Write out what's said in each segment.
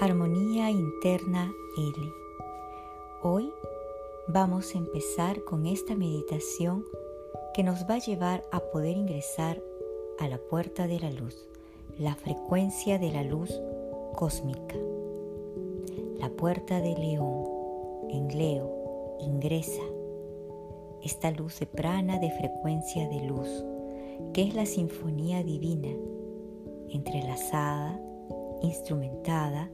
Armonía Interna L. Hoy vamos a empezar con esta meditación que nos va a llevar a poder ingresar a la puerta de la luz, la frecuencia de la luz cósmica. La puerta de León, en Leo, ingresa esta luz de prana de frecuencia de luz, que es la sinfonía divina, entrelazada, instrumentada,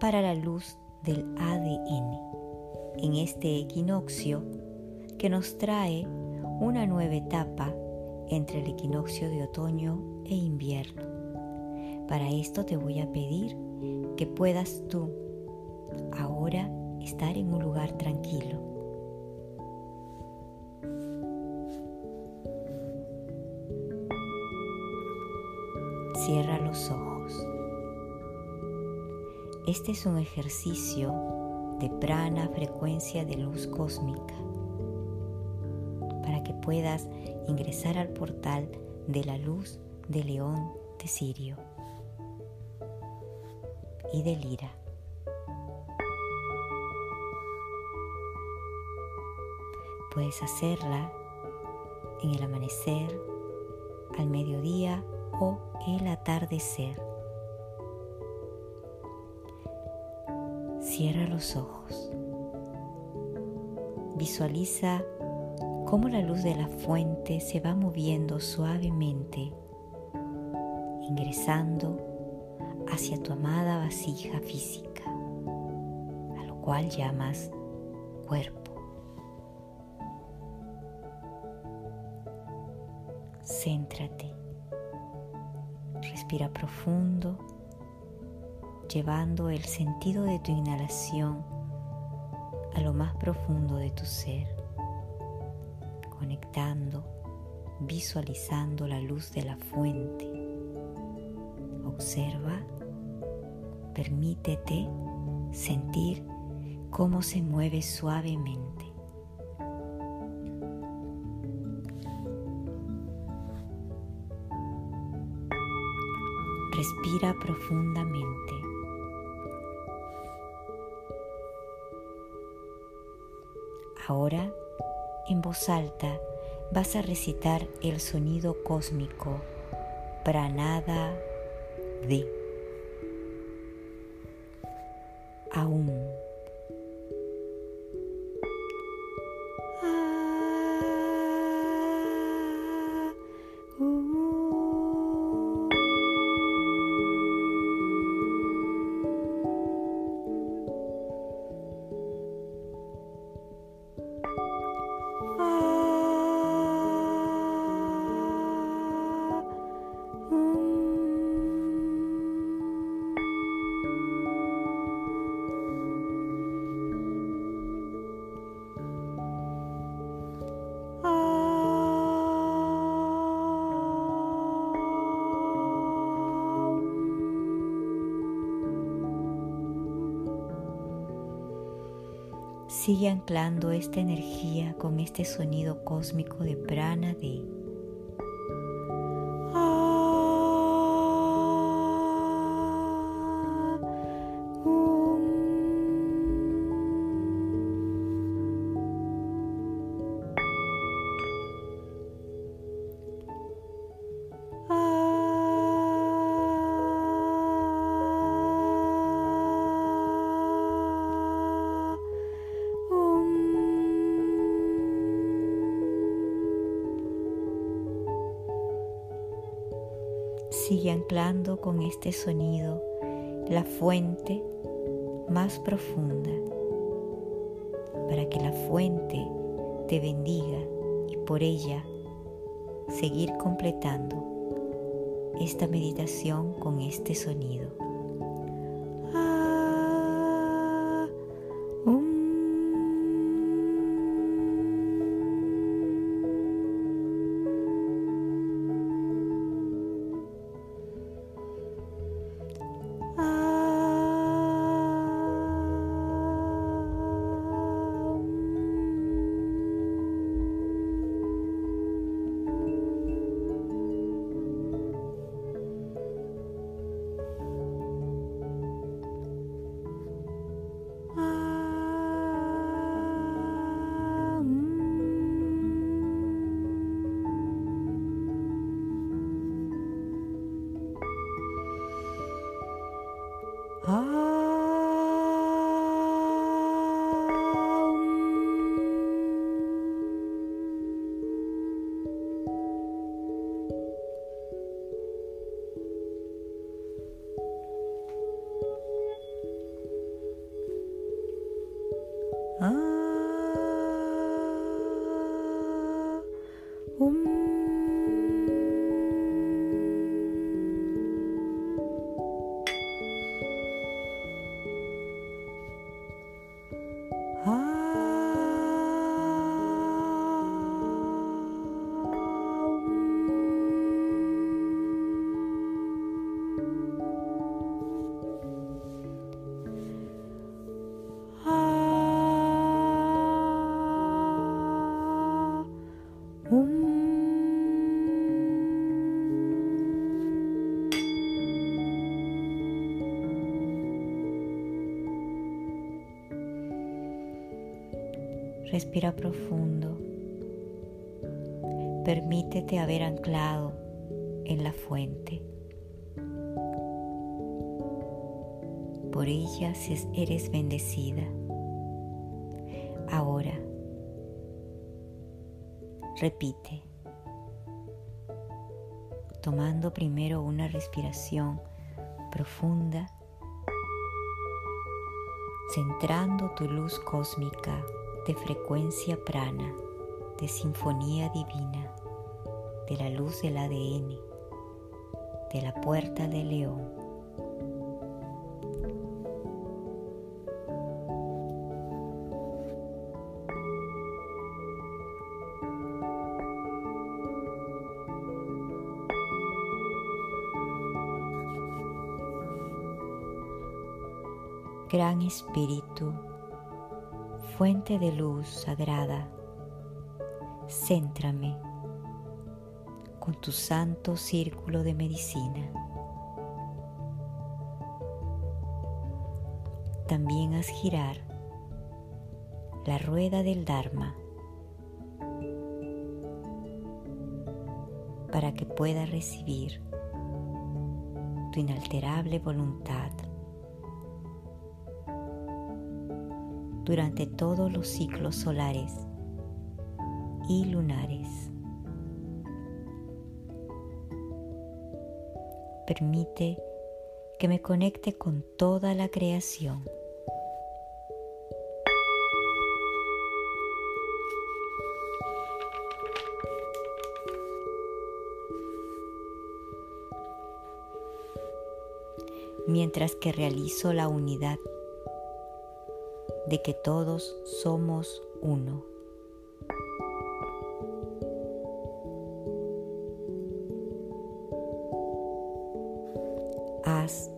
para la luz del ADN en este equinoccio que nos trae una nueva etapa entre el equinoccio de otoño e invierno. Para esto te voy a pedir que puedas tú ahora estar en un lugar tranquilo. Cierra los ojos. Este es un ejercicio de prana frecuencia de luz cósmica para que puedas ingresar al portal de la luz de león de Sirio y de Lira. Puedes hacerla en el amanecer, al mediodía o el atardecer. Cierra los ojos. Visualiza cómo la luz de la fuente se va moviendo suavemente, ingresando hacia tu amada vasija física, a lo cual llamas cuerpo. Céntrate. Respira profundo llevando el sentido de tu inhalación a lo más profundo de tu ser, conectando, visualizando la luz de la fuente. Observa, permítete sentir cómo se mueve suavemente. Respira profundamente. Ahora, en voz alta, vas a recitar el sonido cósmico Pranada de. Aún. Sigue anclando esta energía con este sonido cósmico de prana de Sigue anclando con este sonido la fuente más profunda para que la fuente te bendiga y por ella seguir completando esta meditación con este sonido. Ah. Respira profundo. Permítete haber anclado en la fuente. Por ella eres bendecida. Ahora, repite, tomando primero una respiración profunda, centrando tu luz cósmica de frecuencia prana, de sinfonía divina, de la luz del ADN, de la puerta del león. Gran Espíritu, fuente de luz sagrada, céntrame con tu santo círculo de medicina. También haz girar la rueda del Dharma para que pueda recibir tu inalterable voluntad durante todos los ciclos solares y lunares. Permite que me conecte con toda la creación. mientras que realizo la unidad de que todos somos uno. Haz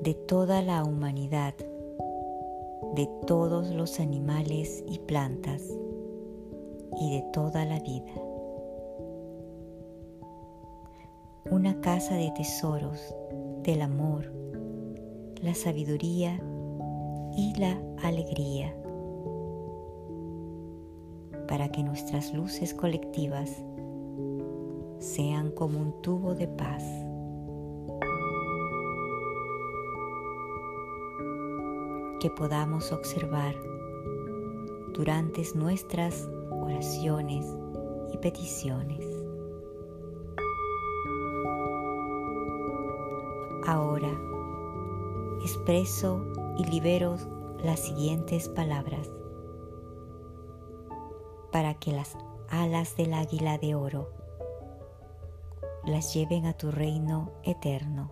de toda la humanidad, de todos los animales y plantas y de toda la vida. Una casa de tesoros del amor, la sabiduría y la alegría para que nuestras luces colectivas sean como un tubo de paz. que podamos observar durante nuestras oraciones y peticiones. Ahora expreso y libero las siguientes palabras para que las alas del águila de oro las lleven a tu reino eterno.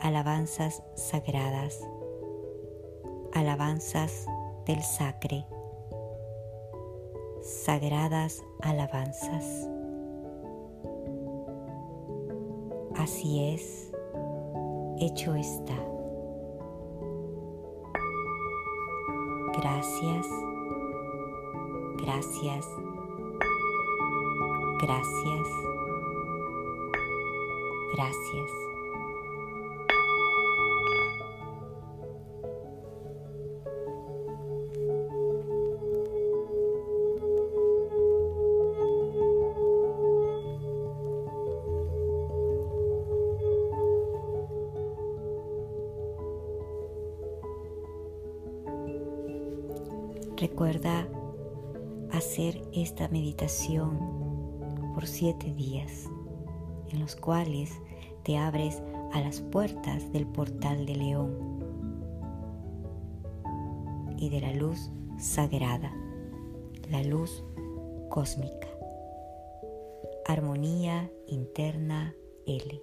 Alabanzas sagradas, alabanzas del sacre, sagradas alabanzas. Así es hecho está. Gracias, gracias, gracias, gracias. Recuerda hacer esta meditación por siete días, en los cuales te abres a las puertas del portal de león y de la luz sagrada, la luz cósmica. Armonía interna L.